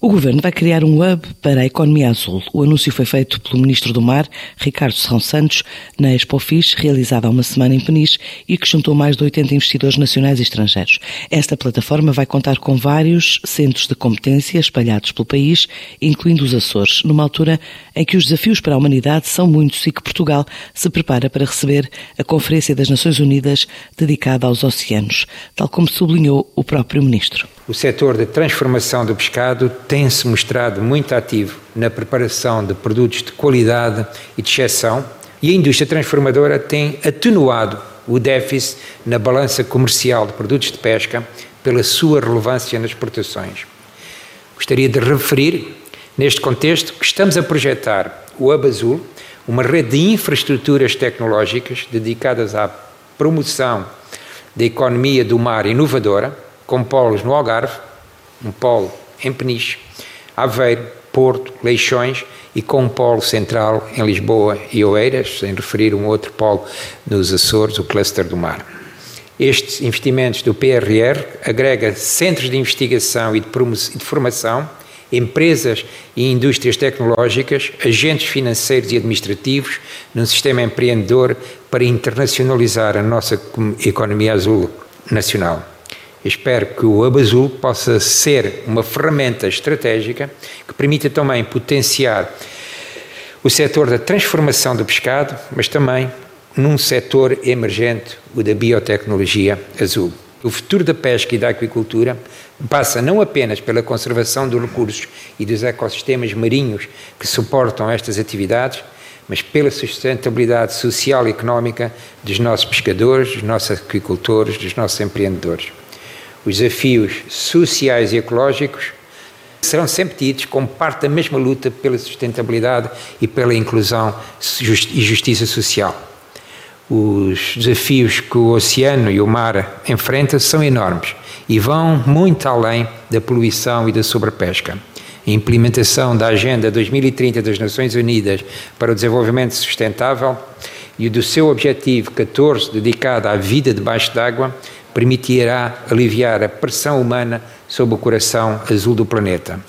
O governo vai criar um hub para a economia azul. O anúncio foi feito pelo ministro do Mar, Ricardo Serrão Santos, na Expofis, realizada há uma semana em Peniche e que juntou mais de 80 investidores nacionais e estrangeiros. Esta plataforma vai contar com vários centros de competência espalhados pelo país, incluindo os Açores, numa altura em que os desafios para a humanidade são muitos e que Portugal se prepara para receber a Conferência das Nações Unidas dedicada aos oceanos, tal como sublinhou o próprio ministro. O setor de transformação do pescado tem-se mostrado muito ativo na preparação de produtos de qualidade e de exceção e a indústria transformadora tem atenuado o déficit na balança comercial de produtos de pesca pela sua relevância nas exportações. Gostaria de referir, neste contexto, que estamos a projetar o Hub Azul, uma rede de infraestruturas tecnológicas dedicadas à promoção da economia do mar inovadora, com polos no Algarve, um polo em Peniche, Aveiro, Porto, Leixões e com um polo central em Lisboa e Oeiras, sem referir um outro polo nos Açores, o cluster do mar. Estes investimentos do PRR agrega centros de investigação e de, de formação, empresas e indústrias tecnológicas, agentes financeiros e administrativos num sistema empreendedor para internacionalizar a nossa economia azul nacional. Espero que o Hub Azul possa ser uma ferramenta estratégica que permita também potenciar o setor da transformação do pescado, mas também num setor emergente, o da biotecnologia azul. O futuro da pesca e da aquicultura passa não apenas pela conservação dos recursos e dos ecossistemas marinhos que suportam estas atividades, mas pela sustentabilidade social e económica dos nossos pescadores, dos nossos aquicultores, dos nossos empreendedores os desafios sociais e ecológicos serão sempre tidos como parte da mesma luta pela sustentabilidade e pela inclusão e justiça social. Os desafios que o oceano e o mar enfrentam são enormes e vão muito além da poluição e da sobrepesca. A implementação da Agenda 2030 das Nações Unidas para o Desenvolvimento Sustentável e do seu objetivo 14 dedicado à vida debaixo d'água permitirá aliviar a pressão humana sobre o coração azul do planeta.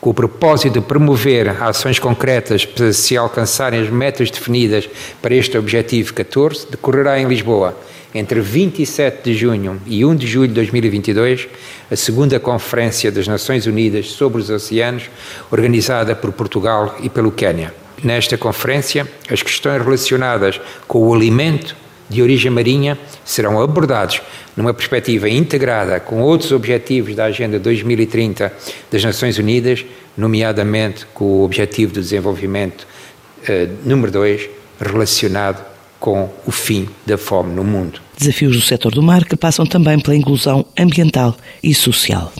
Com o propósito de promover ações concretas para se alcançarem as metas definidas para este objetivo 14, decorrerá em Lisboa, entre 27 de junho e 1 de julho de 2022, a segunda Conferência das Nações Unidas sobre os Oceanos, organizada por Portugal e pelo Quênia. Nesta conferência, as questões relacionadas com o alimento de origem marinha serão abordados numa perspectiva integrada com outros objetivos da Agenda 2030 das Nações Unidas, nomeadamente com o Objetivo de Desenvolvimento eh, número 2, relacionado com o fim da fome no mundo. Desafios do setor do mar que passam também pela inclusão ambiental e social.